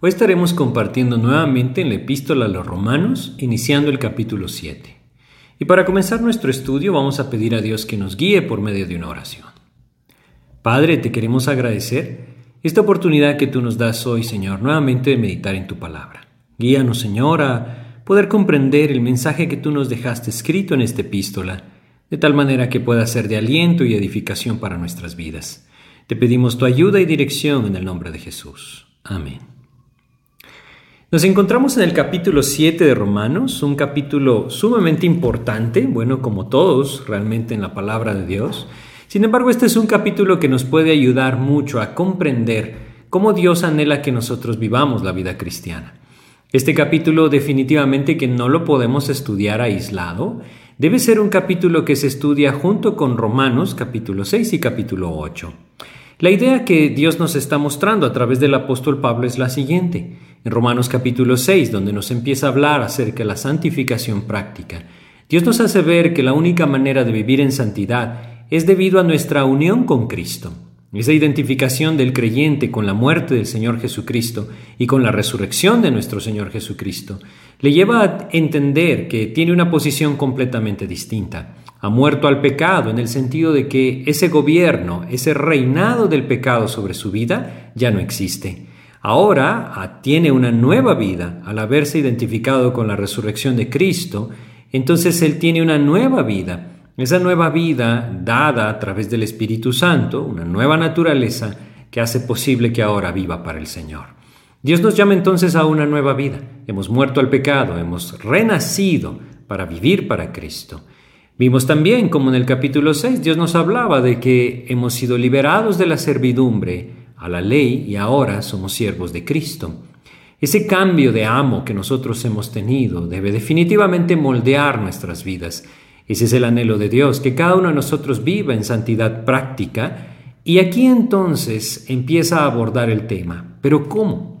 Hoy estaremos compartiendo nuevamente en la epístola a los romanos, iniciando el capítulo 7. Y para comenzar nuestro estudio vamos a pedir a Dios que nos guíe por medio de una oración. Padre, te queremos agradecer esta oportunidad que tú nos das hoy, Señor, nuevamente de meditar en tu palabra. Guíanos, Señor, a poder comprender el mensaje que tú nos dejaste escrito en esta epístola, de tal manera que pueda ser de aliento y edificación para nuestras vidas. Te pedimos tu ayuda y dirección en el nombre de Jesús. Amén. Nos encontramos en el capítulo 7 de Romanos, un capítulo sumamente importante, bueno, como todos realmente en la palabra de Dios. Sin embargo, este es un capítulo que nos puede ayudar mucho a comprender cómo Dios anhela que nosotros vivamos la vida cristiana. Este capítulo definitivamente que no lo podemos estudiar aislado, debe ser un capítulo que se estudia junto con Romanos capítulo 6 y capítulo 8. La idea que Dios nos está mostrando a través del apóstol Pablo es la siguiente. En Romanos capítulo 6, donde nos empieza a hablar acerca de la santificación práctica, Dios nos hace ver que la única manera de vivir en santidad es debido a nuestra unión con Cristo. Esa identificación del creyente con la muerte del Señor Jesucristo y con la resurrección de nuestro Señor Jesucristo le lleva a entender que tiene una posición completamente distinta ha muerto al pecado en el sentido de que ese gobierno, ese reinado del pecado sobre su vida ya no existe. Ahora ah, tiene una nueva vida al haberse identificado con la resurrección de Cristo, entonces él tiene una nueva vida. Esa nueva vida dada a través del Espíritu Santo, una nueva naturaleza que hace posible que ahora viva para el Señor. Dios nos llama entonces a una nueva vida. Hemos muerto al pecado, hemos renacido para vivir para Cristo. Vimos también como en el capítulo 6 Dios nos hablaba de que hemos sido liberados de la servidumbre a la ley y ahora somos siervos de Cristo. Ese cambio de amo que nosotros hemos tenido debe definitivamente moldear nuestras vidas. Ese es el anhelo de Dios, que cada uno de nosotros viva en santidad práctica. Y aquí entonces empieza a abordar el tema. ¿Pero cómo?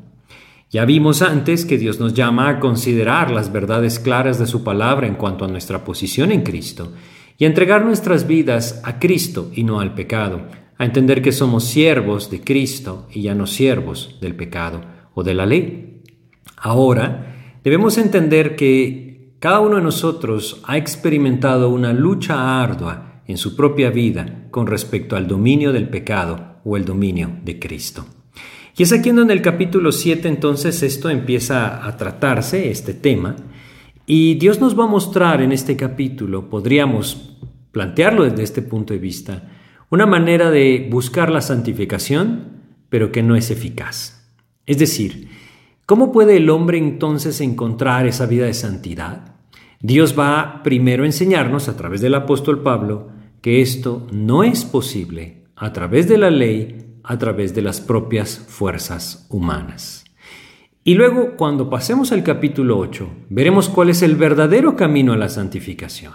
Ya vimos antes que Dios nos llama a considerar las verdades claras de su palabra en cuanto a nuestra posición en Cristo y a entregar nuestras vidas a Cristo y no al pecado, a entender que somos siervos de Cristo y ya no siervos del pecado o de la ley. Ahora, debemos entender que cada uno de nosotros ha experimentado una lucha ardua en su propia vida con respecto al dominio del pecado o el dominio de Cristo. Y es aquí en el capítulo 7 entonces esto empieza a tratarse, este tema, y Dios nos va a mostrar en este capítulo, podríamos plantearlo desde este punto de vista, una manera de buscar la santificación, pero que no es eficaz. Es decir, ¿cómo puede el hombre entonces encontrar esa vida de santidad? Dios va primero a enseñarnos a través del apóstol Pablo que esto no es posible a través de la ley a través de las propias fuerzas humanas. Y luego, cuando pasemos al capítulo 8, veremos cuál es el verdadero camino a la santificación.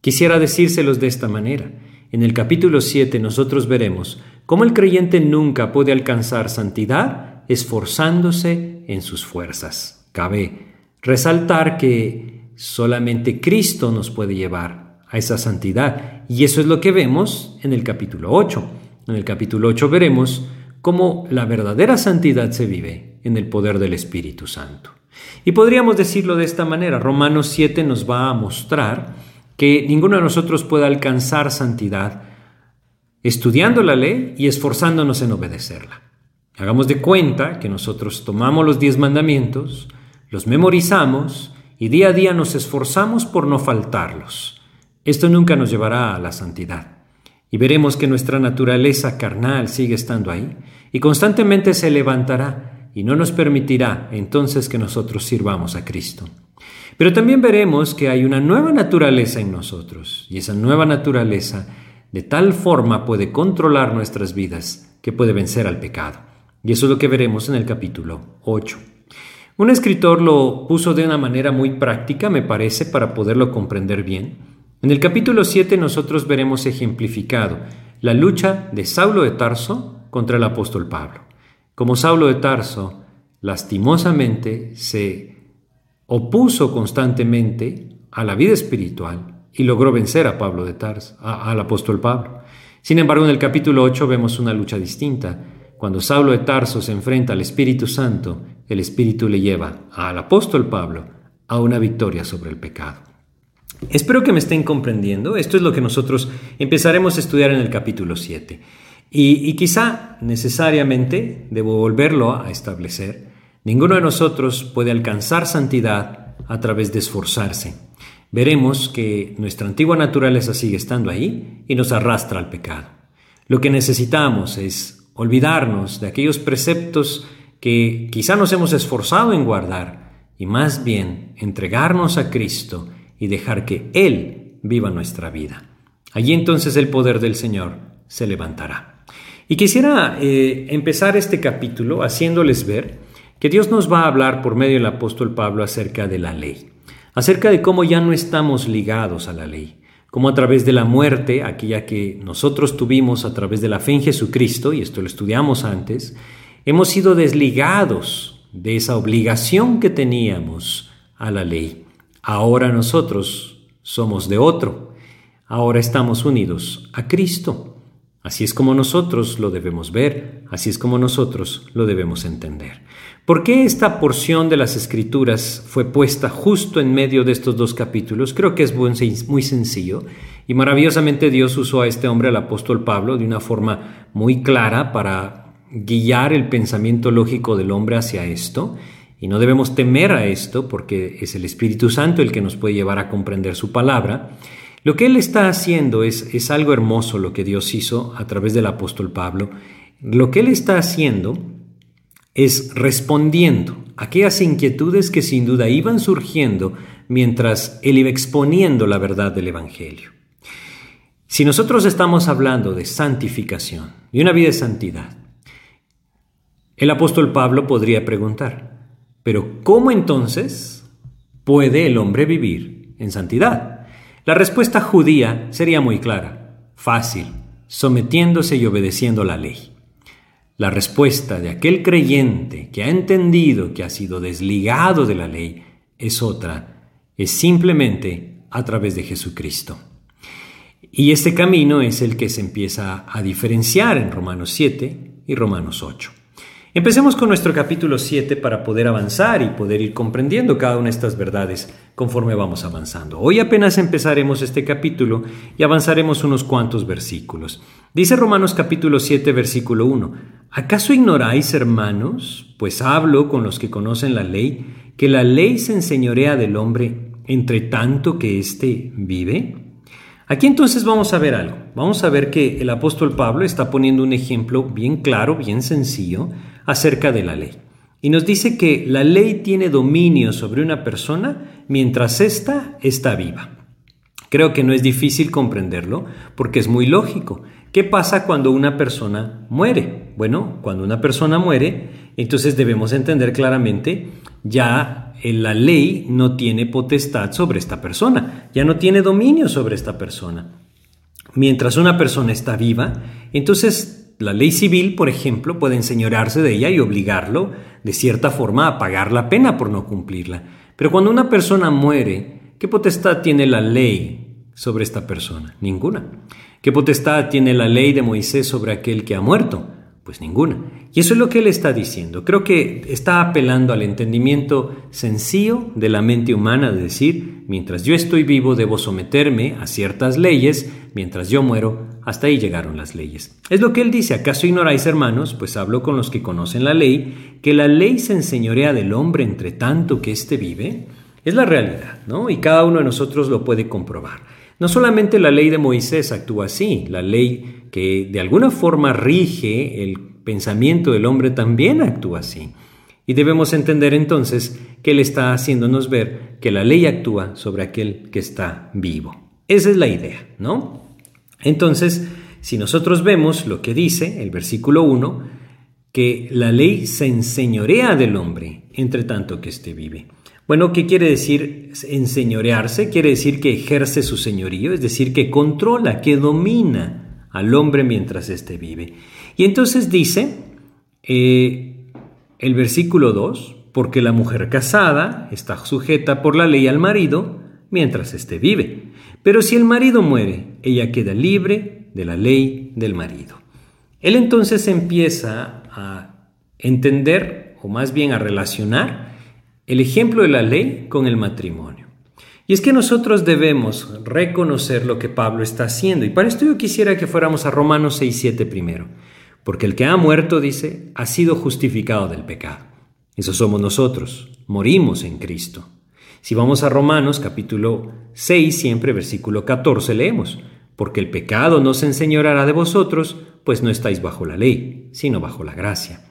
Quisiera decírselos de esta manera. En el capítulo 7 nosotros veremos cómo el creyente nunca puede alcanzar santidad esforzándose en sus fuerzas. Cabe resaltar que solamente Cristo nos puede llevar a esa santidad. Y eso es lo que vemos en el capítulo 8. En el capítulo 8 veremos cómo la verdadera santidad se vive en el poder del Espíritu Santo. Y podríamos decirlo de esta manera, Romanos 7 nos va a mostrar que ninguno de nosotros puede alcanzar santidad estudiando la ley y esforzándonos en obedecerla. Hagamos de cuenta que nosotros tomamos los diez mandamientos, los memorizamos y día a día nos esforzamos por no faltarlos. Esto nunca nos llevará a la santidad. Y veremos que nuestra naturaleza carnal sigue estando ahí y constantemente se levantará y no nos permitirá entonces que nosotros sirvamos a Cristo. Pero también veremos que hay una nueva naturaleza en nosotros y esa nueva naturaleza de tal forma puede controlar nuestras vidas que puede vencer al pecado. Y eso es lo que veremos en el capítulo 8. Un escritor lo puso de una manera muy práctica, me parece, para poderlo comprender bien. En el capítulo 7 nosotros veremos ejemplificado la lucha de Saulo de Tarso contra el apóstol Pablo. Como Saulo de Tarso, lastimosamente, se opuso constantemente a la vida espiritual y logró vencer a Pablo de Tarso, al apóstol Pablo. Sin embargo, en el capítulo 8 vemos una lucha distinta. Cuando Saulo de Tarso se enfrenta al Espíritu Santo, el Espíritu le lleva al apóstol Pablo a una victoria sobre el pecado. Espero que me estén comprendiendo. Esto es lo que nosotros empezaremos a estudiar en el capítulo 7. Y, y quizá necesariamente debo volverlo a establecer. Ninguno de nosotros puede alcanzar santidad a través de esforzarse veremos que nuestra antigua naturaleza sigue estando ahí y nos arrastra al pecado. Lo que necesitamos es olvidarnos de aquellos preceptos que quizá nos hemos esforzado en guardar y más bien entregarnos a Cristo y dejar que Él viva nuestra vida. Allí entonces el poder del Señor se levantará. Y quisiera eh, empezar este capítulo haciéndoles ver que Dios nos va a hablar por medio del apóstol Pablo acerca de la ley acerca de cómo ya no estamos ligados a la ley, cómo a través de la muerte, aquella que nosotros tuvimos a través de la fe en Jesucristo, y esto lo estudiamos antes, hemos sido desligados de esa obligación que teníamos a la ley. Ahora nosotros somos de otro, ahora estamos unidos a Cristo. Así es como nosotros lo debemos ver, así es como nosotros lo debemos entender. ¿Por qué esta porción de las escrituras fue puesta justo en medio de estos dos capítulos? Creo que es muy sencillo y maravillosamente Dios usó a este hombre, al apóstol Pablo, de una forma muy clara para guiar el pensamiento lógico del hombre hacia esto. Y no debemos temer a esto porque es el Espíritu Santo el que nos puede llevar a comprender su palabra. Lo que él está haciendo es, es algo hermoso lo que Dios hizo a través del apóstol Pablo. Lo que él está haciendo es respondiendo a aquellas inquietudes que sin duda iban surgiendo mientras él iba exponiendo la verdad del Evangelio. Si nosotros estamos hablando de santificación, y una vida de santidad, el apóstol Pablo podría preguntar, pero ¿cómo entonces puede el hombre vivir en santidad? La respuesta judía sería muy clara, fácil, sometiéndose y obedeciendo la ley. La respuesta de aquel creyente que ha entendido que ha sido desligado de la ley es otra, es simplemente a través de Jesucristo. Y este camino es el que se empieza a diferenciar en Romanos 7 y Romanos 8. Empecemos con nuestro capítulo 7 para poder avanzar y poder ir comprendiendo cada una de estas verdades conforme vamos avanzando. Hoy apenas empezaremos este capítulo y avanzaremos unos cuantos versículos. Dice Romanos capítulo 7 versículo 1, ¿acaso ignoráis, hermanos, pues hablo con los que conocen la ley, que la ley se enseñorea del hombre entre tanto que éste vive? Aquí entonces vamos a ver algo. Vamos a ver que el apóstol Pablo está poniendo un ejemplo bien claro, bien sencillo, acerca de la ley. Y nos dice que la ley tiene dominio sobre una persona mientras ésta está viva. Creo que no es difícil comprenderlo porque es muy lógico. ¿Qué pasa cuando una persona muere? Bueno, cuando una persona muere, entonces debemos entender claramente ya la ley no tiene potestad sobre esta persona, ya no tiene dominio sobre esta persona. Mientras una persona está viva, entonces la ley civil, por ejemplo, puede enseñorearse de ella y obligarlo, de cierta forma, a pagar la pena por no cumplirla. Pero cuando una persona muere, ¿qué potestad tiene la ley sobre esta persona? Ninguna. ¿Qué potestad tiene la ley de Moisés sobre aquel que ha muerto? Pues ninguna. Y eso es lo que él está diciendo. Creo que está apelando al entendimiento sencillo de la mente humana de decir, mientras yo estoy vivo debo someterme a ciertas leyes, mientras yo muero hasta ahí llegaron las leyes. Es lo que él dice, ¿acaso ignoráis hermanos? Pues hablo con los que conocen la ley, que la ley se enseñorea del hombre entre tanto que éste vive. Es la realidad, ¿no? Y cada uno de nosotros lo puede comprobar. No solamente la ley de Moisés actúa así, la ley que de alguna forma rige el pensamiento del hombre también actúa así. Y debemos entender entonces que Él está haciéndonos ver que la ley actúa sobre aquel que está vivo. Esa es la idea, ¿no? Entonces, si nosotros vemos lo que dice el versículo 1, que la ley se enseñorea del hombre entre tanto que éste vive. Bueno, ¿qué quiere decir enseñorearse? Quiere decir que ejerce su señorío, es decir, que controla, que domina al hombre mientras éste vive. Y entonces dice, eh, el versículo 2, porque la mujer casada está sujeta por la ley al marido mientras éste vive. Pero si el marido muere, ella queda libre de la ley del marido. Él entonces empieza a entender, o más bien a relacionar, el ejemplo de la ley con el matrimonio. Y es que nosotros debemos reconocer lo que Pablo está haciendo. Y para esto yo quisiera que fuéramos a Romanos 6, 7 primero. Porque el que ha muerto, dice, ha sido justificado del pecado. Eso somos nosotros, morimos en Cristo. Si vamos a Romanos capítulo 6, siempre versículo 14, leemos, porque el pecado no se enseñorará de vosotros, pues no estáis bajo la ley, sino bajo la gracia.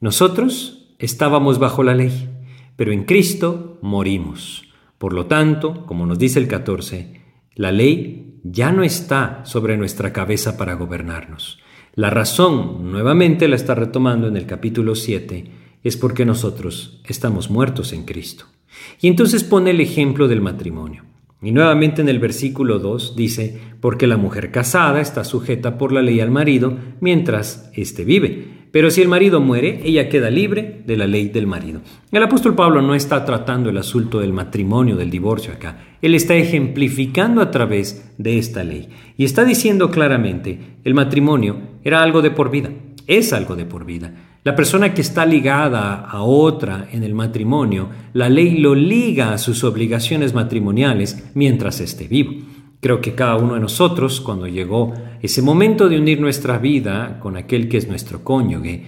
Nosotros estábamos bajo la ley, pero en Cristo morimos. Por lo tanto, como nos dice el 14, la ley ya no está sobre nuestra cabeza para gobernarnos. La razón, nuevamente la está retomando en el capítulo 7, es porque nosotros estamos muertos en Cristo. Y entonces pone el ejemplo del matrimonio. Y nuevamente en el versículo 2 dice, porque la mujer casada está sujeta por la ley al marido mientras éste vive. Pero si el marido muere, ella queda libre de la ley del marido. El apóstol Pablo no está tratando el asunto del matrimonio, del divorcio acá. Él está ejemplificando a través de esta ley. Y está diciendo claramente, el matrimonio era algo de por vida, es algo de por vida. La persona que está ligada a otra en el matrimonio, la ley lo liga a sus obligaciones matrimoniales mientras esté vivo. Creo que cada uno de nosotros, cuando llegó ese momento de unir nuestra vida con aquel que es nuestro cónyuge,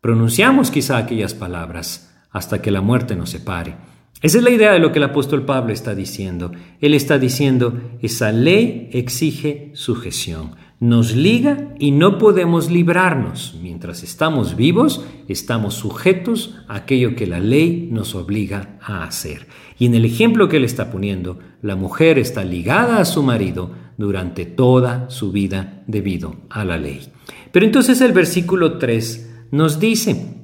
pronunciamos quizá aquellas palabras hasta que la muerte nos separe. Esa es la idea de lo que el apóstol Pablo está diciendo. Él está diciendo, esa ley exige sujeción nos liga y no podemos librarnos. Mientras estamos vivos, estamos sujetos a aquello que la ley nos obliga a hacer. Y en el ejemplo que él está poniendo, la mujer está ligada a su marido durante toda su vida debido a la ley. Pero entonces el versículo 3 nos dice,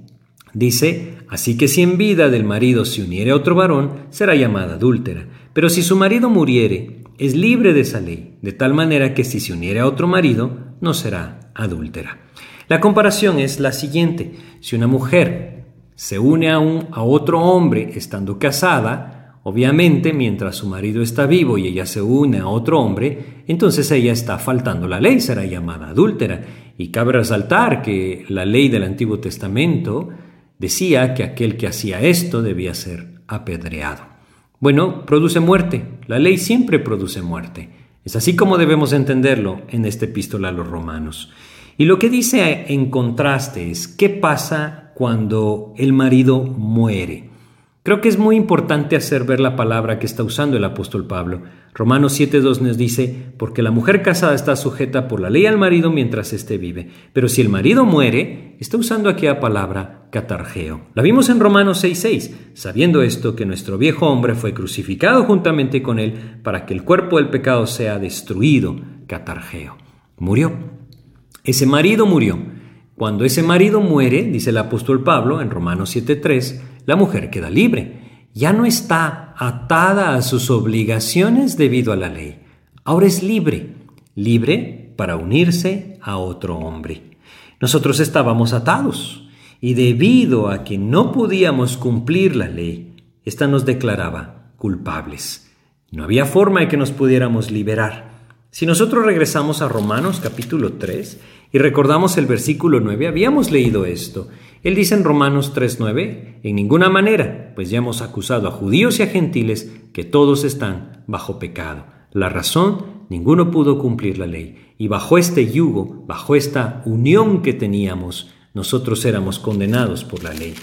dice, así que si en vida del marido se uniere a otro varón, será llamada adúltera. Pero si su marido muriere, es libre de esa ley, de tal manera que si se uniera a otro marido, no será adúltera. La comparación es la siguiente. Si una mujer se une a, un, a otro hombre estando casada, obviamente mientras su marido está vivo y ella se une a otro hombre, entonces ella está faltando la ley, será llamada adúltera. Y cabe resaltar que la ley del Antiguo Testamento decía que aquel que hacía esto debía ser apedreado. Bueno, produce muerte. La ley siempre produce muerte. Es así como debemos entenderlo en esta epístola a los romanos. Y lo que dice en contraste es, ¿qué pasa cuando el marido muere? Creo que es muy importante hacer ver la palabra que está usando el apóstol Pablo. Romanos 7.2 nos dice, porque la mujer casada está sujeta por la ley al marido mientras éste vive, pero si el marido muere, está usando aquí la palabra catargeo. La vimos en Romanos 6.6, sabiendo esto que nuestro viejo hombre fue crucificado juntamente con él para que el cuerpo del pecado sea destruido, catargeo. Murió. Ese marido murió. Cuando ese marido muere, dice el apóstol Pablo en Romanos 7.3, la mujer queda libre. Ya no está atada a sus obligaciones debido a la ley. Ahora es libre, libre para unirse a otro hombre. Nosotros estábamos atados y debido a que no podíamos cumplir la ley, ésta nos declaraba culpables. No había forma de que nos pudiéramos liberar. Si nosotros regresamos a Romanos capítulo 3 y recordamos el versículo 9, habíamos leído esto. Él dice en Romanos 3:9, en ninguna manera, pues ya hemos acusado a judíos y a gentiles que todos están bajo pecado. La razón ninguno pudo cumplir la ley. Y bajo este yugo, bajo esta unión que teníamos, nosotros éramos condenados por la ley.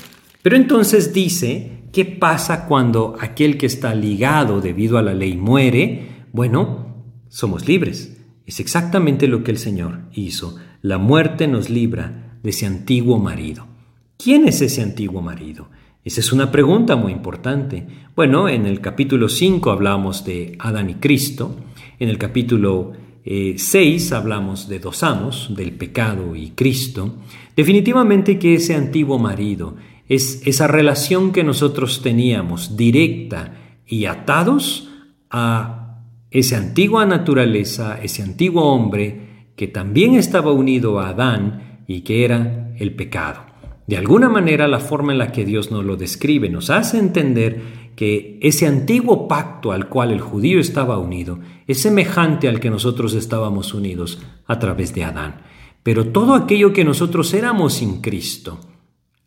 Pero entonces dice, ¿qué pasa cuando aquel que está ligado debido a la ley muere? Bueno, somos libres. Es exactamente lo que el Señor hizo. La muerte nos libra de ese antiguo marido. ¿Quién es ese antiguo marido? Esa es una pregunta muy importante. Bueno, en el capítulo 5 hablamos de Adán y Cristo, en el capítulo 6 eh, hablamos de dos amos, del pecado y Cristo. Definitivamente que ese antiguo marido es esa relación que nosotros teníamos directa y atados a esa antigua naturaleza, ese antiguo hombre que también estaba unido a Adán y que era el pecado. De alguna manera la forma en la que Dios nos lo describe nos hace entender que ese antiguo pacto al cual el judío estaba unido es semejante al que nosotros estábamos unidos a través de Adán. Pero todo aquello que nosotros éramos sin Cristo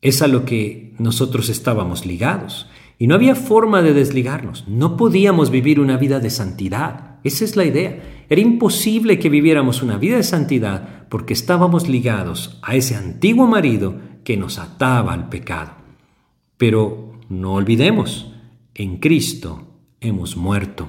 es a lo que nosotros estábamos ligados. Y no había forma de desligarnos. No podíamos vivir una vida de santidad. Esa es la idea. Era imposible que viviéramos una vida de santidad porque estábamos ligados a ese antiguo marido que nos ataba al pecado. Pero no olvidemos, en Cristo hemos muerto.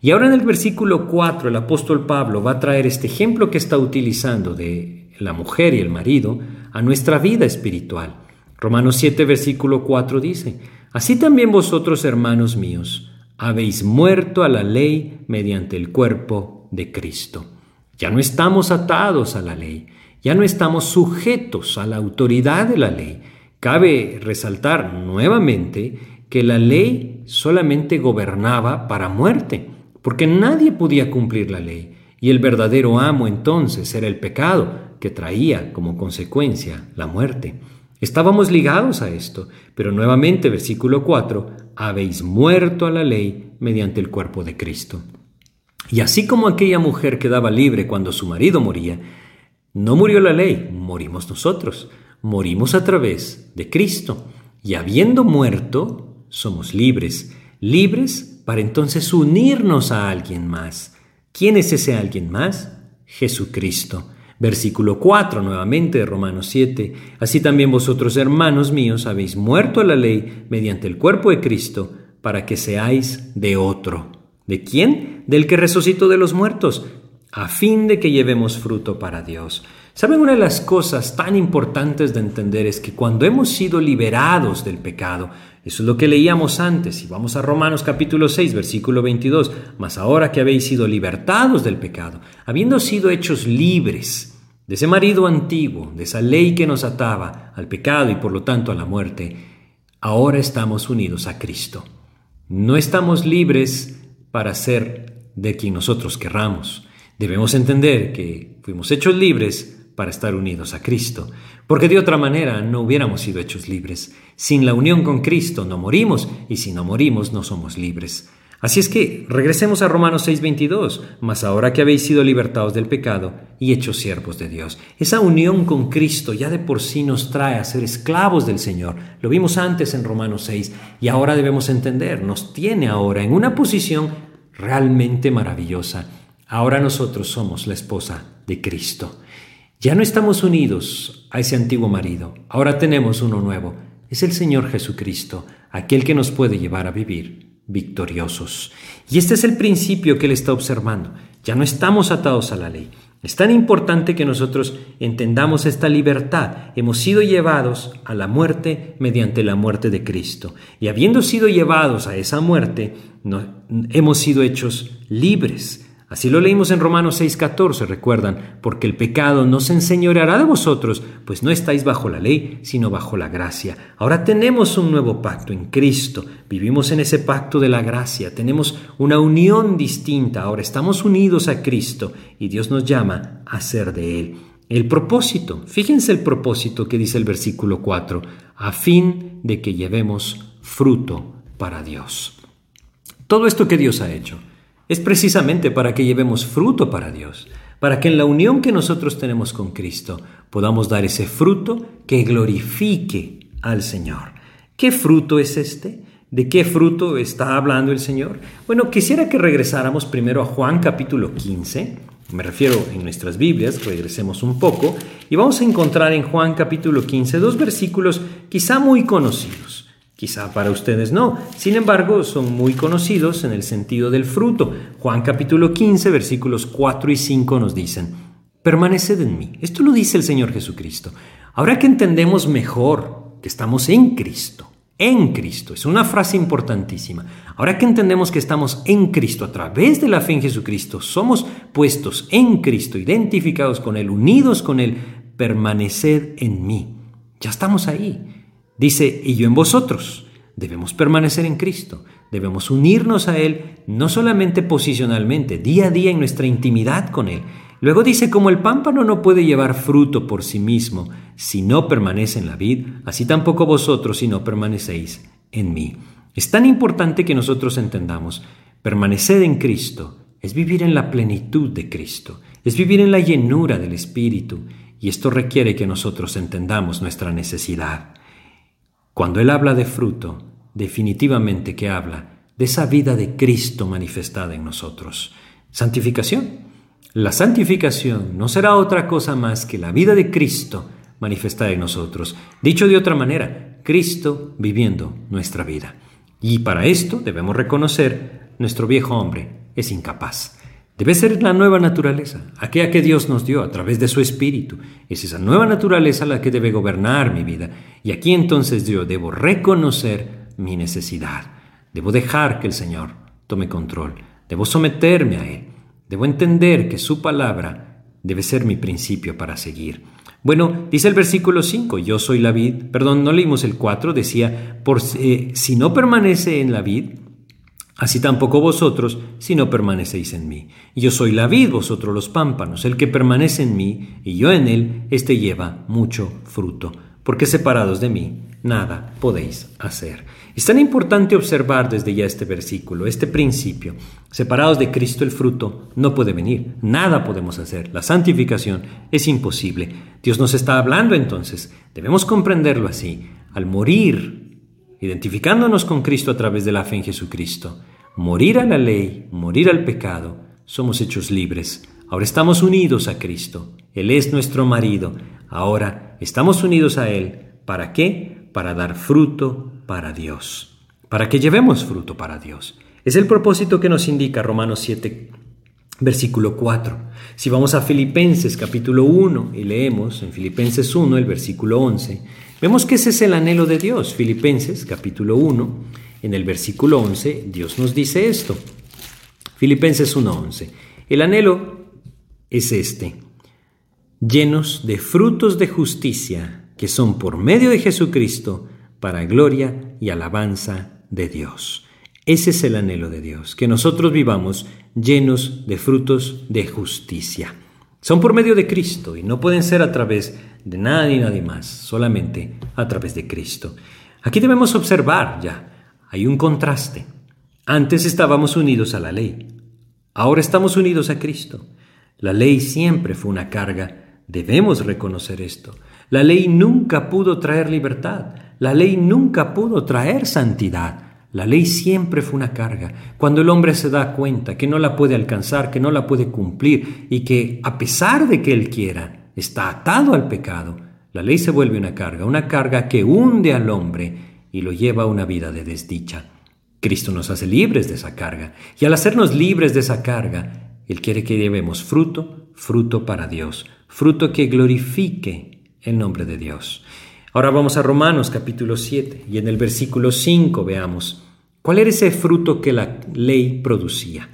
Y ahora en el versículo 4 el apóstol Pablo va a traer este ejemplo que está utilizando de la mujer y el marido a nuestra vida espiritual. Romanos 7 versículo 4 dice, Así también vosotros, hermanos míos, habéis muerto a la ley mediante el cuerpo de Cristo. Ya no estamos atados a la ley, ya no estamos sujetos a la autoridad de la ley. Cabe resaltar nuevamente que la ley solamente gobernaba para muerte, porque nadie podía cumplir la ley, y el verdadero amo entonces era el pecado, que traía como consecuencia la muerte. Estábamos ligados a esto, pero nuevamente versículo 4, habéis muerto a la ley mediante el cuerpo de Cristo. Y así como aquella mujer quedaba libre cuando su marido moría, no murió la ley, morimos nosotros. Morimos a través de Cristo. Y habiendo muerto, somos libres. Libres para entonces unirnos a alguien más. ¿Quién es ese alguien más? Jesucristo. Versículo 4 nuevamente de Romanos 7. Así también vosotros, hermanos míos, habéis muerto a la ley mediante el cuerpo de Cristo, para que seáis de otro. ¿De quién? Del que resucitó de los muertos a fin de que llevemos fruto para Dios. ¿Saben? Una de las cosas tan importantes de entender es que cuando hemos sido liberados del pecado, eso es lo que leíamos antes, y vamos a Romanos capítulo 6, versículo 22, mas ahora que habéis sido libertados del pecado, habiendo sido hechos libres de ese marido antiguo, de esa ley que nos ataba al pecado y por lo tanto a la muerte, ahora estamos unidos a Cristo. No estamos libres para ser de quien nosotros querramos. Debemos entender que fuimos hechos libres para estar unidos a Cristo, porque de otra manera no hubiéramos sido hechos libres. Sin la unión con Cristo no morimos y si no morimos no somos libres. Así es que regresemos a Romanos 6:22, mas ahora que habéis sido libertados del pecado y hechos siervos de Dios. Esa unión con Cristo ya de por sí nos trae a ser esclavos del Señor. Lo vimos antes en Romanos 6 y ahora debemos entender, nos tiene ahora en una posición realmente maravillosa Ahora nosotros somos la esposa de Cristo. Ya no estamos unidos a ese antiguo marido, ahora tenemos uno nuevo. Es el Señor Jesucristo, aquel que nos puede llevar a vivir victoriosos. Y este es el principio que Él está observando. Ya no estamos atados a la ley. Es tan importante que nosotros entendamos esta libertad. Hemos sido llevados a la muerte mediante la muerte de Cristo. Y habiendo sido llevados a esa muerte, hemos sido hechos libres. Así lo leímos en Romanos 6:14, recuerdan, porque el pecado no se enseñoreará de vosotros, pues no estáis bajo la ley, sino bajo la gracia. Ahora tenemos un nuevo pacto en Cristo, vivimos en ese pacto de la gracia, tenemos una unión distinta, ahora estamos unidos a Cristo y Dios nos llama a ser de Él. El propósito, fíjense el propósito que dice el versículo 4, a fin de que llevemos fruto para Dios. Todo esto que Dios ha hecho es precisamente para que llevemos fruto para Dios, para que en la unión que nosotros tenemos con Cristo podamos dar ese fruto que glorifique al Señor. ¿Qué fruto es este? ¿De qué fruto está hablando el Señor? Bueno, quisiera que regresáramos primero a Juan capítulo 15. Me refiero en nuestras Biblias, regresemos un poco, y vamos a encontrar en Juan capítulo 15 dos versículos quizá muy conocidos. Quizá para ustedes no, sin embargo son muy conocidos en el sentido del fruto. Juan capítulo 15 versículos 4 y 5 nos dicen, permaneced en mí. Esto lo dice el Señor Jesucristo. Ahora que entendemos mejor que estamos en Cristo, en Cristo. Es una frase importantísima. Ahora que entendemos que estamos en Cristo a través de la fe en Jesucristo, somos puestos en Cristo, identificados con Él, unidos con Él, permaneced en mí. Ya estamos ahí. Dice, y yo en vosotros. Debemos permanecer en Cristo. Debemos unirnos a Él, no solamente posicionalmente, día a día en nuestra intimidad con Él. Luego dice, como el pámpano no puede llevar fruto por sí mismo si no permanece en la vid, así tampoco vosotros si no permanecéis en mí. Es tan importante que nosotros entendamos, permanecer en Cristo es vivir en la plenitud de Cristo, es vivir en la llenura del Espíritu, y esto requiere que nosotros entendamos nuestra necesidad. Cuando Él habla de fruto, definitivamente que habla de esa vida de Cristo manifestada en nosotros. Santificación. La santificación no será otra cosa más que la vida de Cristo manifestada en nosotros. Dicho de otra manera, Cristo viviendo nuestra vida. Y para esto debemos reconocer, nuestro viejo hombre es incapaz. Debe ser la nueva naturaleza, aquella que Dios nos dio a través de su Espíritu. Es esa nueva naturaleza la que debe gobernar mi vida. Y aquí entonces yo debo reconocer mi necesidad. Debo dejar que el Señor tome control. Debo someterme a Él. Debo entender que su palabra debe ser mi principio para seguir. Bueno, dice el versículo 5, yo soy la vid, perdón, no leímos el 4, decía, por, eh, si no permanece en la vid, así tampoco vosotros, si no permanecéis en mí. Yo soy la vid, vosotros los pámpanos, el que permanece en mí y yo en él, éste lleva mucho fruto, porque separados de mí, nada podéis hacer. Es tan importante observar desde ya este versículo, este principio. Separados de Cristo el fruto no puede venir, nada podemos hacer, la santificación es imposible. Dios nos está hablando entonces, debemos comprenderlo así. Al morir, identificándonos con Cristo a través de la fe en Jesucristo, morir a la ley, morir al pecado, somos hechos libres. Ahora estamos unidos a Cristo, Él es nuestro marido, ahora estamos unidos a Él. ¿Para qué? para dar fruto para Dios, para que llevemos fruto para Dios. Es el propósito que nos indica Romanos 7, versículo 4. Si vamos a Filipenses capítulo 1 y leemos en Filipenses 1 el versículo 11, vemos que ese es el anhelo de Dios. Filipenses capítulo 1, en el versículo 11, Dios nos dice esto. Filipenses 1:11. El anhelo es este, llenos de frutos de justicia que son por medio de Jesucristo para gloria y alabanza de Dios. Ese es el anhelo de Dios, que nosotros vivamos llenos de frutos de justicia. Son por medio de Cristo y no pueden ser a través de nada ni nadie más, solamente a través de Cristo. Aquí debemos observar ya, hay un contraste. Antes estábamos unidos a la ley, ahora estamos unidos a Cristo. La ley siempre fue una carga, debemos reconocer esto. La ley nunca pudo traer libertad. La ley nunca pudo traer santidad. La ley siempre fue una carga. Cuando el hombre se da cuenta que no la puede alcanzar, que no la puede cumplir y que a pesar de que él quiera, está atado al pecado, la ley se vuelve una carga, una carga que hunde al hombre y lo lleva a una vida de desdicha. Cristo nos hace libres de esa carga y al hacernos libres de esa carga, Él quiere que llevemos fruto, fruto para Dios, fruto que glorifique el nombre de Dios. Ahora vamos a Romanos capítulo 7 y en el versículo 5 veamos cuál era ese fruto que la ley producía.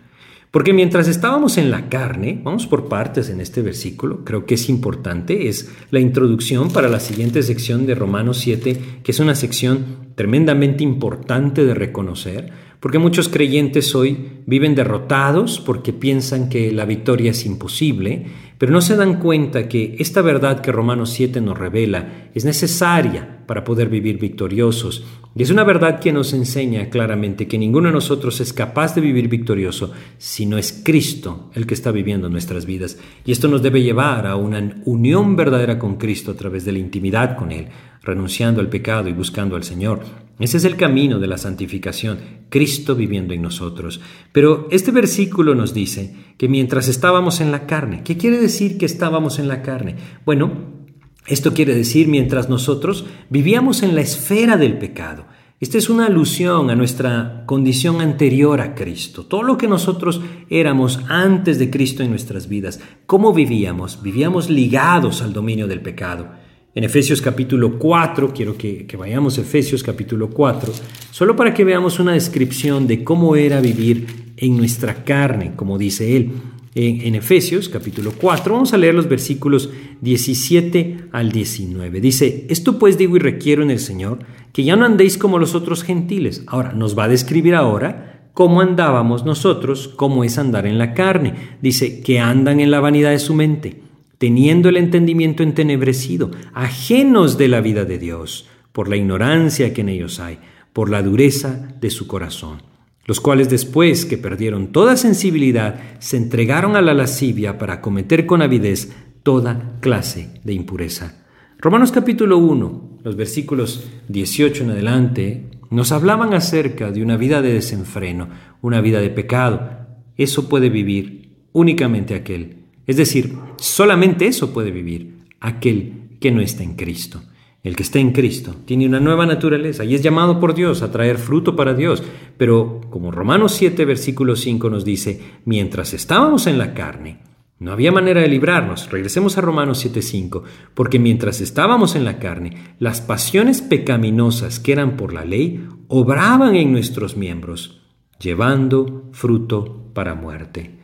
Porque mientras estábamos en la carne, vamos por partes en este versículo, creo que es importante, es la introducción para la siguiente sección de Romanos 7, que es una sección tremendamente importante de reconocer, porque muchos creyentes hoy viven derrotados porque piensan que la victoria es imposible, pero no se dan cuenta que esta verdad que Romanos 7 nos revela es necesaria para poder vivir victoriosos. Y es una verdad que nos enseña claramente que ninguno de nosotros es capaz de vivir victorioso si no es Cristo el que está viviendo nuestras vidas. Y esto nos debe llevar a una unión verdadera con Cristo a través de la intimidad con Él, renunciando al pecado y buscando al Señor. Ese es el camino de la santificación, Cristo viviendo en nosotros. Pero este versículo nos dice que mientras estábamos en la carne, ¿qué quiere decir que estábamos en la carne? Bueno, esto quiere decir mientras nosotros vivíamos en la esfera del pecado. Esta es una alusión a nuestra condición anterior a Cristo, todo lo que nosotros éramos antes de Cristo en nuestras vidas. ¿Cómo vivíamos? Vivíamos ligados al dominio del pecado. En Efesios capítulo 4, quiero que, vayamos a Efesios capítulo 4, solo para que veamos una descripción de cómo era vivir en nuestra carne, como dice él. En, Efesios capítulo 4, vamos a leer los versículos 17 al 19. Dice, esto pues digo y requiero en el Señor, que ya no andéis como los otros gentiles. Ahora, nos va a describir ahora cómo andábamos nosotros, cómo es andar en la carne. Dice, que andan en la vanidad de su mente teniendo el entendimiento entenebrecido, ajenos de la vida de Dios, por la ignorancia que en ellos hay, por la dureza de su corazón, los cuales después que perdieron toda sensibilidad, se entregaron a la lascivia para cometer con avidez toda clase de impureza. Romanos capítulo 1, los versículos 18 en adelante, nos hablaban acerca de una vida de desenfreno, una vida de pecado. Eso puede vivir únicamente aquel es decir, solamente eso puede vivir aquel que no está en Cristo. El que está en Cristo tiene una nueva naturaleza y es llamado por Dios a traer fruto para Dios. Pero como Romanos 7, versículo 5 nos dice, mientras estábamos en la carne, no había manera de librarnos. Regresemos a Romanos 7:5, porque mientras estábamos en la carne, las pasiones pecaminosas que eran por la ley obraban en nuestros miembros, llevando fruto para muerte.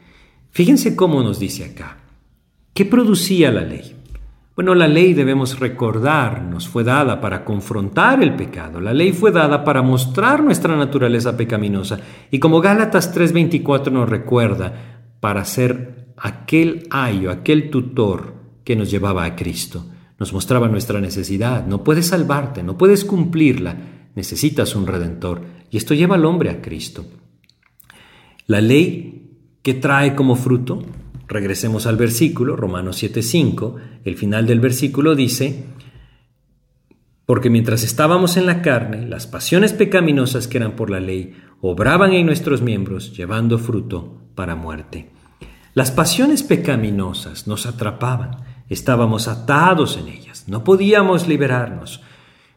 Fíjense cómo nos dice acá. ¿Qué producía la ley? Bueno, la ley debemos recordar, nos fue dada para confrontar el pecado. La ley fue dada para mostrar nuestra naturaleza pecaminosa. Y como Gálatas 3:24 nos recuerda, para ser aquel ayo, aquel tutor que nos llevaba a Cristo. Nos mostraba nuestra necesidad. No puedes salvarte, no puedes cumplirla. Necesitas un redentor. Y esto lleva al hombre a Cristo. La ley ¿Qué trae como fruto? Regresemos al versículo, Romanos 7:5, el final del versículo dice, porque mientras estábamos en la carne, las pasiones pecaminosas que eran por la ley obraban en nuestros miembros, llevando fruto para muerte. Las pasiones pecaminosas nos atrapaban, estábamos atados en ellas, no podíamos liberarnos,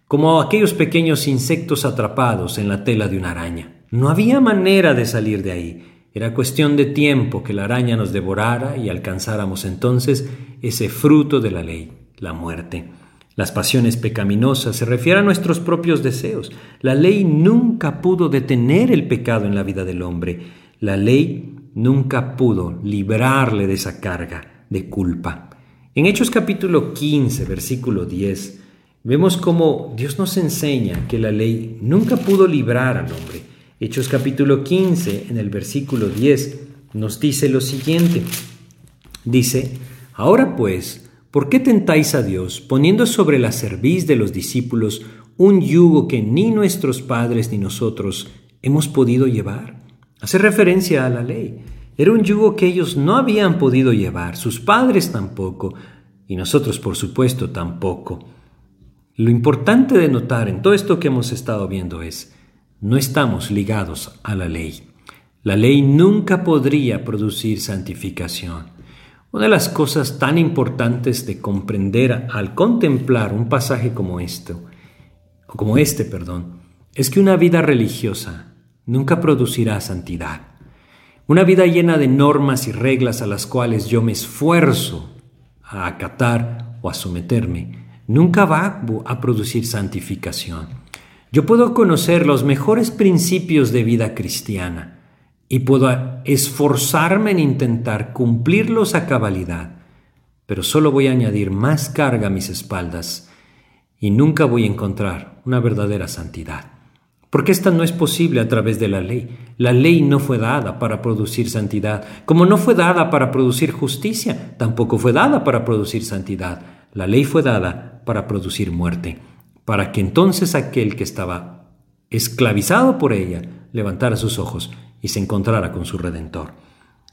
como aquellos pequeños insectos atrapados en la tela de una araña. No había manera de salir de ahí. Era cuestión de tiempo que la araña nos devorara y alcanzáramos entonces ese fruto de la ley, la muerte. Las pasiones pecaminosas se refieren a nuestros propios deseos. La ley nunca pudo detener el pecado en la vida del hombre. La ley nunca pudo librarle de esa carga de culpa. En Hechos capítulo 15, versículo 10, vemos cómo Dios nos enseña que la ley nunca pudo librar al hombre. Hechos capítulo 15, en el versículo 10, nos dice lo siguiente. Dice, ahora pues, ¿por qué tentáis a Dios poniendo sobre la cerviz de los discípulos un yugo que ni nuestros padres ni nosotros hemos podido llevar? Hace referencia a la ley. Era un yugo que ellos no habían podido llevar, sus padres tampoco, y nosotros por supuesto tampoco. Lo importante de notar en todo esto que hemos estado viendo es, no estamos ligados a la ley. La ley nunca podría producir santificación. Una de las cosas tan importantes de comprender al contemplar un pasaje como esto, o como este, perdón, es que una vida religiosa nunca producirá santidad. Una vida llena de normas y reglas a las cuales yo me esfuerzo a acatar o a someterme, nunca va a producir santificación. Yo puedo conocer los mejores principios de vida cristiana y puedo esforzarme en intentar cumplirlos a cabalidad, pero solo voy a añadir más carga a mis espaldas y nunca voy a encontrar una verdadera santidad. Porque esta no es posible a través de la ley. La ley no fue dada para producir santidad, como no fue dada para producir justicia, tampoco fue dada para producir santidad. La ley fue dada para producir muerte para que entonces aquel que estaba esclavizado por ella levantara sus ojos y se encontrara con su Redentor.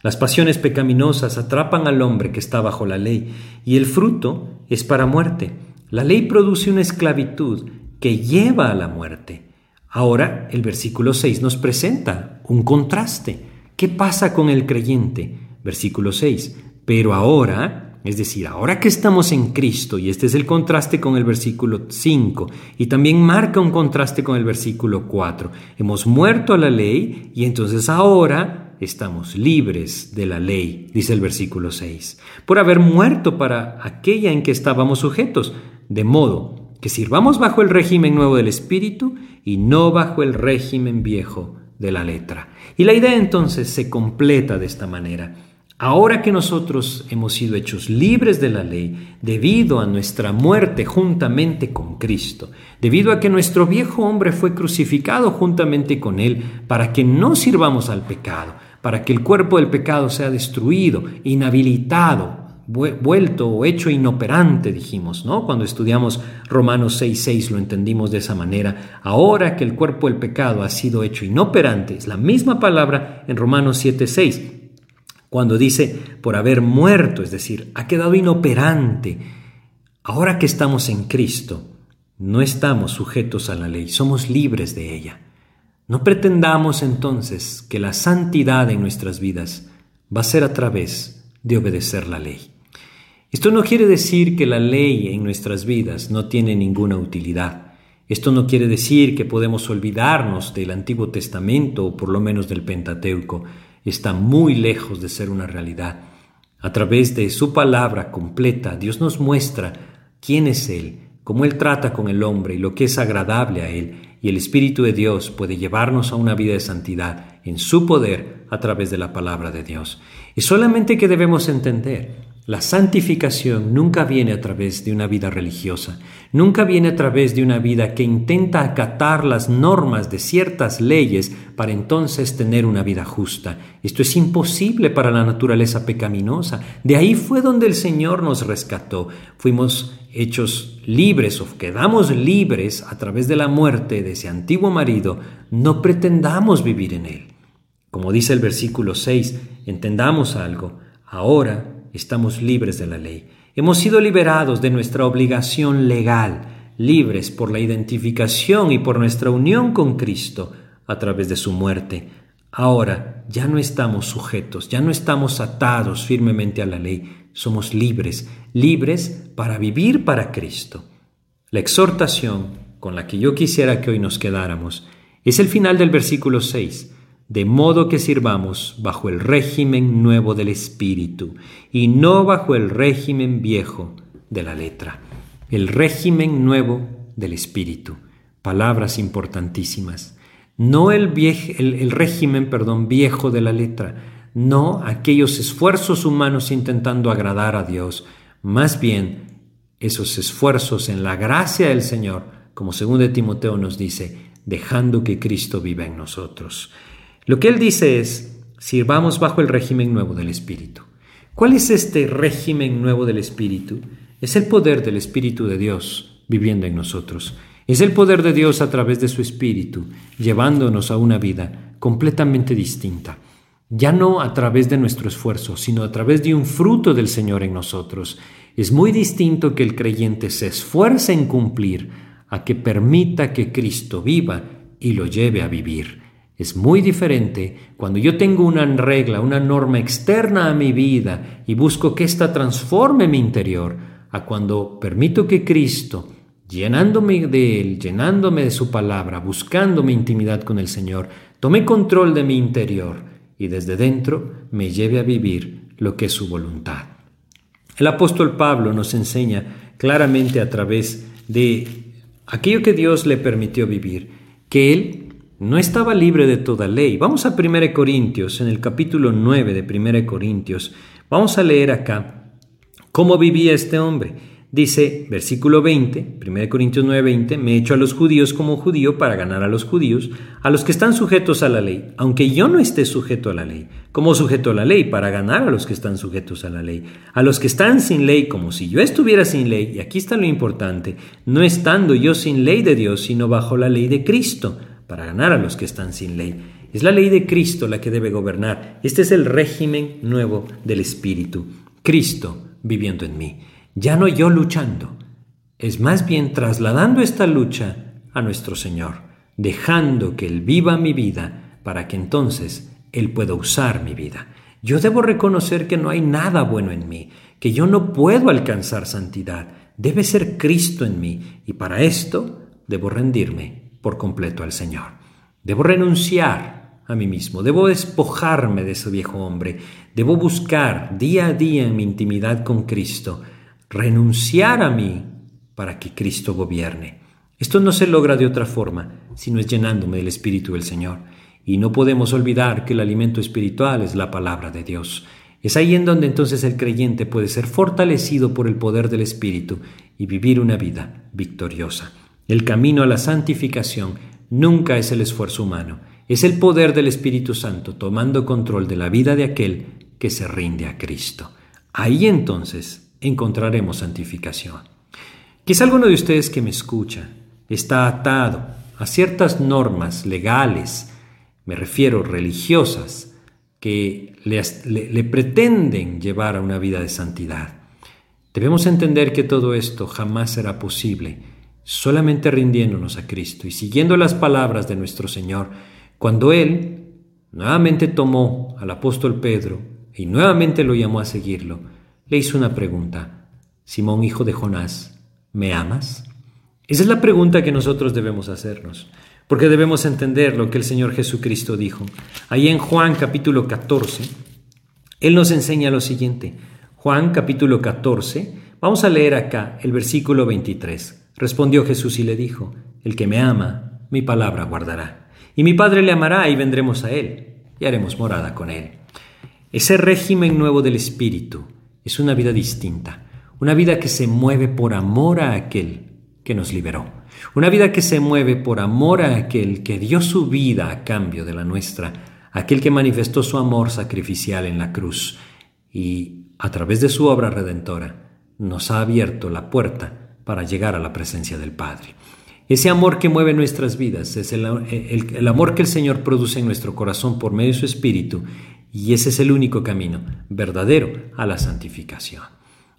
Las pasiones pecaminosas atrapan al hombre que está bajo la ley y el fruto es para muerte. La ley produce una esclavitud que lleva a la muerte. Ahora el versículo 6 nos presenta un contraste. ¿Qué pasa con el creyente? Versículo 6. Pero ahora, es decir, ahora que estamos en Cristo, y este es el contraste con el versículo 5, y también marca un contraste con el versículo 4. Hemos muerto a la ley y entonces ahora estamos libres de la ley, dice el versículo 6, por haber muerto para aquella en que estábamos sujetos, de modo que sirvamos bajo el régimen nuevo del Espíritu y no bajo el régimen viejo de la letra. Y la idea entonces se completa de esta manera. Ahora que nosotros hemos sido hechos libres de la ley debido a nuestra muerte juntamente con Cristo, debido a que nuestro viejo hombre fue crucificado juntamente con Él para que no sirvamos al pecado, para que el cuerpo del pecado sea destruido, inhabilitado, vuelto o hecho inoperante, dijimos, ¿no? Cuando estudiamos Romanos 6.6 lo entendimos de esa manera. Ahora que el cuerpo del pecado ha sido hecho inoperante, es la misma palabra en Romanos 7.6 cuando dice por haber muerto, es decir, ha quedado inoperante. Ahora que estamos en Cristo, no estamos sujetos a la ley, somos libres de ella. No pretendamos entonces que la santidad en nuestras vidas va a ser a través de obedecer la ley. Esto no quiere decir que la ley en nuestras vidas no tiene ninguna utilidad. Esto no quiere decir que podemos olvidarnos del Antiguo Testamento o por lo menos del Pentateuco está muy lejos de ser una realidad. A través de su palabra completa, Dios nos muestra quién es Él, cómo Él trata con el hombre y lo que es agradable a Él, y el Espíritu de Dios puede llevarnos a una vida de santidad en su poder a través de la palabra de Dios. Y solamente que debemos entender la santificación nunca viene a través de una vida religiosa, nunca viene a través de una vida que intenta acatar las normas de ciertas leyes para entonces tener una vida justa. Esto es imposible para la naturaleza pecaminosa. De ahí fue donde el Señor nos rescató. Fuimos hechos libres o quedamos libres a través de la muerte de ese antiguo marido. No pretendamos vivir en él. Como dice el versículo 6, entendamos algo. Ahora estamos libres de la ley. Hemos sido liberados de nuestra obligación legal, libres por la identificación y por nuestra unión con Cristo a través de su muerte. Ahora ya no estamos sujetos, ya no estamos atados firmemente a la ley, somos libres, libres para vivir para Cristo. La exhortación con la que yo quisiera que hoy nos quedáramos es el final del versículo 6 de modo que sirvamos bajo el régimen nuevo del Espíritu y no bajo el régimen viejo de la letra. El régimen nuevo del Espíritu. Palabras importantísimas. No el, el régimen perdón, viejo de la letra, no aquellos esfuerzos humanos intentando agradar a Dios, más bien esos esfuerzos en la gracia del Señor, como según de Timoteo nos dice, dejando que Cristo viva en nosotros. Lo que él dice es, sirvamos bajo el régimen nuevo del Espíritu. ¿Cuál es este régimen nuevo del Espíritu? Es el poder del Espíritu de Dios viviendo en nosotros. Es el poder de Dios a través de su Espíritu, llevándonos a una vida completamente distinta. Ya no a través de nuestro esfuerzo, sino a través de un fruto del Señor en nosotros. Es muy distinto que el creyente se esfuerce en cumplir a que permita que Cristo viva y lo lleve a vivir. Es muy diferente cuando yo tengo una regla, una norma externa a mi vida y busco que ésta transforme mi interior, a cuando permito que Cristo, llenándome de Él, llenándome de su palabra, buscando mi intimidad con el Señor, tome control de mi interior y desde dentro me lleve a vivir lo que es su voluntad. El apóstol Pablo nos enseña claramente a través de aquello que Dios le permitió vivir, que Él no estaba libre de toda ley. Vamos a 1 Corintios, en el capítulo 9 de 1 Corintios. Vamos a leer acá cómo vivía este hombre. Dice, versículo 20, 1 Corintios 9, 20, me he hecho a los judíos como judío para ganar a los judíos, a los que están sujetos a la ley, aunque yo no esté sujeto a la ley, como sujeto a la ley para ganar a los que están sujetos a la ley, a los que están sin ley, como si yo estuviera sin ley, y aquí está lo importante, no estando yo sin ley de Dios, sino bajo la ley de Cristo para ganar a los que están sin ley. Es la ley de Cristo la que debe gobernar. Este es el régimen nuevo del Espíritu. Cristo viviendo en mí. Ya no yo luchando. Es más bien trasladando esta lucha a nuestro Señor. dejando que Él viva mi vida para que entonces Él pueda usar mi vida. Yo debo reconocer que no hay nada bueno en mí, que yo no puedo alcanzar santidad. Debe ser Cristo en mí y para esto debo rendirme por completo al Señor. Debo renunciar a mí mismo, debo despojarme de ese viejo hombre, debo buscar día a día en mi intimidad con Cristo, renunciar a mí para que Cristo gobierne. Esto no se logra de otra forma, sino es llenándome del Espíritu del Señor. Y no podemos olvidar que el alimento espiritual es la palabra de Dios. Es ahí en donde entonces el creyente puede ser fortalecido por el poder del Espíritu y vivir una vida victoriosa. El camino a la santificación nunca es el esfuerzo humano, es el poder del Espíritu Santo tomando control de la vida de aquel que se rinde a Cristo. Ahí entonces encontraremos santificación. Quizá alguno de ustedes que me escucha está atado a ciertas normas legales, me refiero religiosas, que le, pretenden llevar a una vida de santidad. Debemos entender que todo esto jamás será posible solamente rindiéndonos a Cristo y siguiendo las palabras de nuestro Señor, cuando Él nuevamente tomó al apóstol Pedro y nuevamente lo llamó a seguirlo, le hizo una pregunta, Simón hijo de Jonás, ¿me amas? Esa es la pregunta que nosotros debemos hacernos, porque debemos entender lo que el Señor Jesucristo dijo. Ahí en Juan capítulo 14, Él nos enseña lo siguiente. Juan capítulo 14, vamos a leer acá el versículo 23. Respondió Jesús y le dijo, El que me ama, mi palabra guardará. Y mi Padre le amará y vendremos a él y haremos morada con él. Ese régimen nuevo del Espíritu es una vida distinta, una vida que se mueve por amor a aquel que nos liberó, una vida que se mueve por amor a aquel que dio su vida a cambio de la nuestra, aquel que manifestó su amor sacrificial en la cruz y a través de su obra redentora nos ha abierto la puerta para llegar a la presencia del Padre. Ese amor que mueve nuestras vidas es el, amor que el Señor produce en nuestro corazón por medio de su Espíritu y ese es el único camino verdadero a la santificación.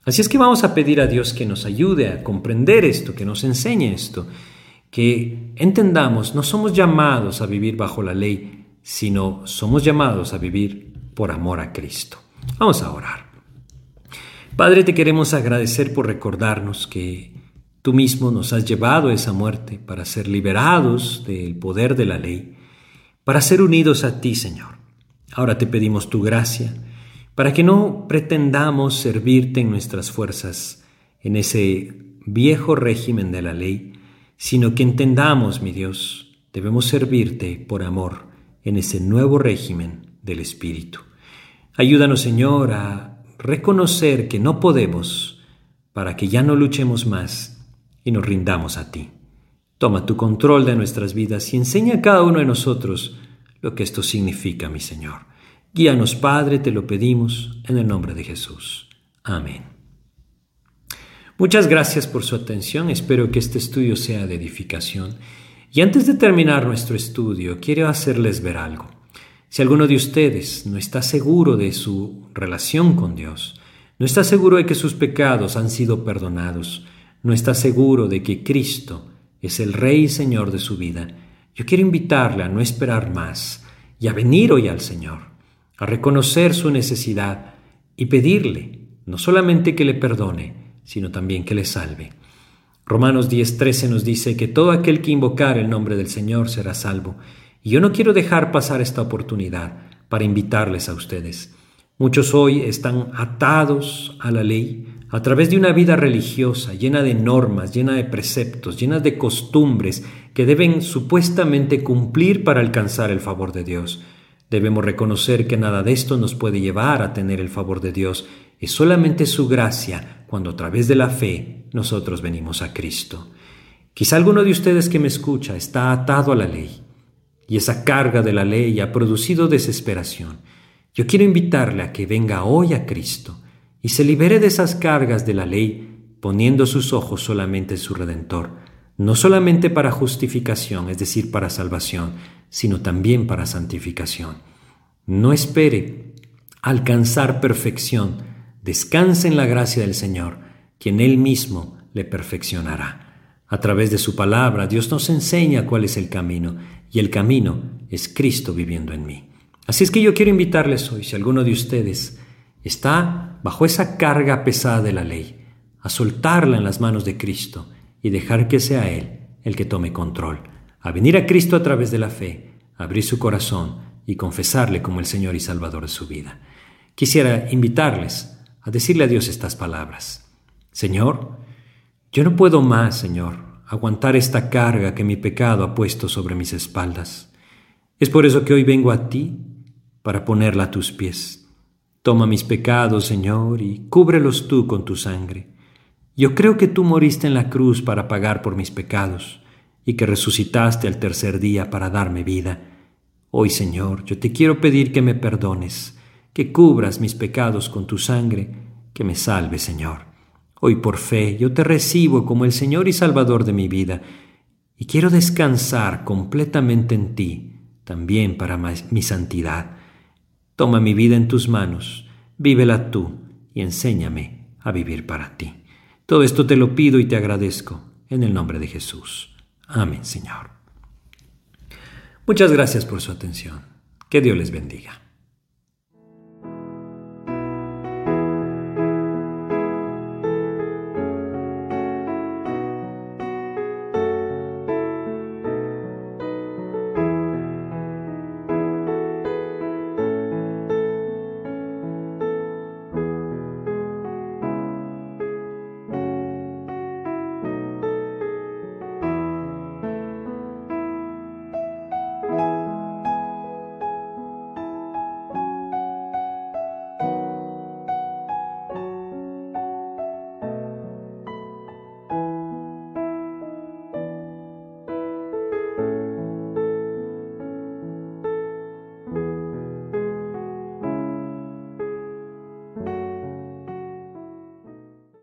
Así es que vamos a pedir a Dios que nos ayude a comprender esto, que nos enseñe esto, que entendamos, no somos llamados a vivir bajo la ley, sino somos llamados a vivir por amor a Cristo. Vamos a orar. Padre, te queremos agradecer por recordarnos que Tú mismo nos has llevado a esa muerte para ser liberados del poder de la ley, para ser unidos a ti, Señor. Ahora te pedimos tu gracia para que no pretendamos servirte en nuestras fuerzas, en ese viejo régimen de la ley, sino que entendamos, mi Dios, debemos servirte por amor en ese nuevo régimen del Espíritu. Ayúdanos, Señor, a reconocer que no podemos para que ya no luchemos más y nos rindamos a ti. Toma tu control de nuestras vidas y enseña a cada uno de nosotros lo que esto significa, mi Señor. Guíanos, Padre, te lo pedimos en el nombre de Jesús. Amén. Muchas gracias por su atención, espero que este estudio sea de edificación. Y antes de terminar nuestro estudio, quiero hacerles ver algo. Si alguno de ustedes no está seguro de su relación con Dios, no está seguro de que sus pecados han sido perdonados, no está seguro de que Cristo es el Rey y Señor de su vida, yo quiero invitarle a no esperar más y a venir hoy al Señor, a reconocer su necesidad y pedirle no solamente que le perdone, sino también que le salve. Romanos 10:13 nos dice que todo aquel que invocar el nombre del Señor será salvo, y yo no quiero dejar pasar esta oportunidad para invitarles a ustedes. Muchos hoy están atados a la ley, a través de una vida religiosa llena de normas, llena de preceptos, llena de costumbres que deben supuestamente cumplir para alcanzar el favor de Dios. Debemos reconocer que nada de esto nos puede llevar a tener el favor de Dios. Es solamente su gracia cuando a través de la fe nosotros venimos a Cristo. Quizá alguno de ustedes que me escucha está atado a la ley y esa carga de la ley ha producido desesperación. Yo quiero invitarle a que venga hoy a Cristo y se libere de esas cargas de la ley, poniendo sus ojos solamente en su Redentor, no solamente para justificación, es decir, para salvación, sino también para santificación. No espere alcanzar perfección, descanse en la gracia del Señor, quien Él mismo le perfeccionará. A través de su palabra, Dios nos enseña cuál es el camino, y el camino es Cristo viviendo en mí. Así es que yo quiero invitarles hoy, si alguno de ustedes está bajo esa carga pesada de la ley, a soltarla en las manos de Cristo y dejar que sea Él el que tome control, a venir a Cristo a través de la fe, abrir su corazón y confesarle como el Señor y Salvador de su vida. Quisiera invitarles a decirle a Dios estas palabras. Señor, yo no puedo más, Señor, aguantar esta carga que mi pecado ha puesto sobre mis espaldas. Es por eso que hoy vengo a ti para ponerla a tus pies. Toma mis pecados, Señor, y cúbrelos tú con tu sangre. Yo creo que tú moriste en la cruz para pagar por mis pecados y que resucitaste al tercer día para darme vida. Hoy, Señor, yo te quiero pedir que me perdones, que cubras mis pecados con tu sangre, que me salve, Señor. Hoy por fe yo te recibo como el Señor y Salvador de mi vida y quiero descansar completamente en ti, también para mi santidad. Toma mi vida en tus manos, vívela tú y enséñame a vivir para ti. Todo esto te lo pido y te agradezco en el nombre de Jesús. Amén, Señor. Muchas gracias por su atención. Que Dios les bendiga.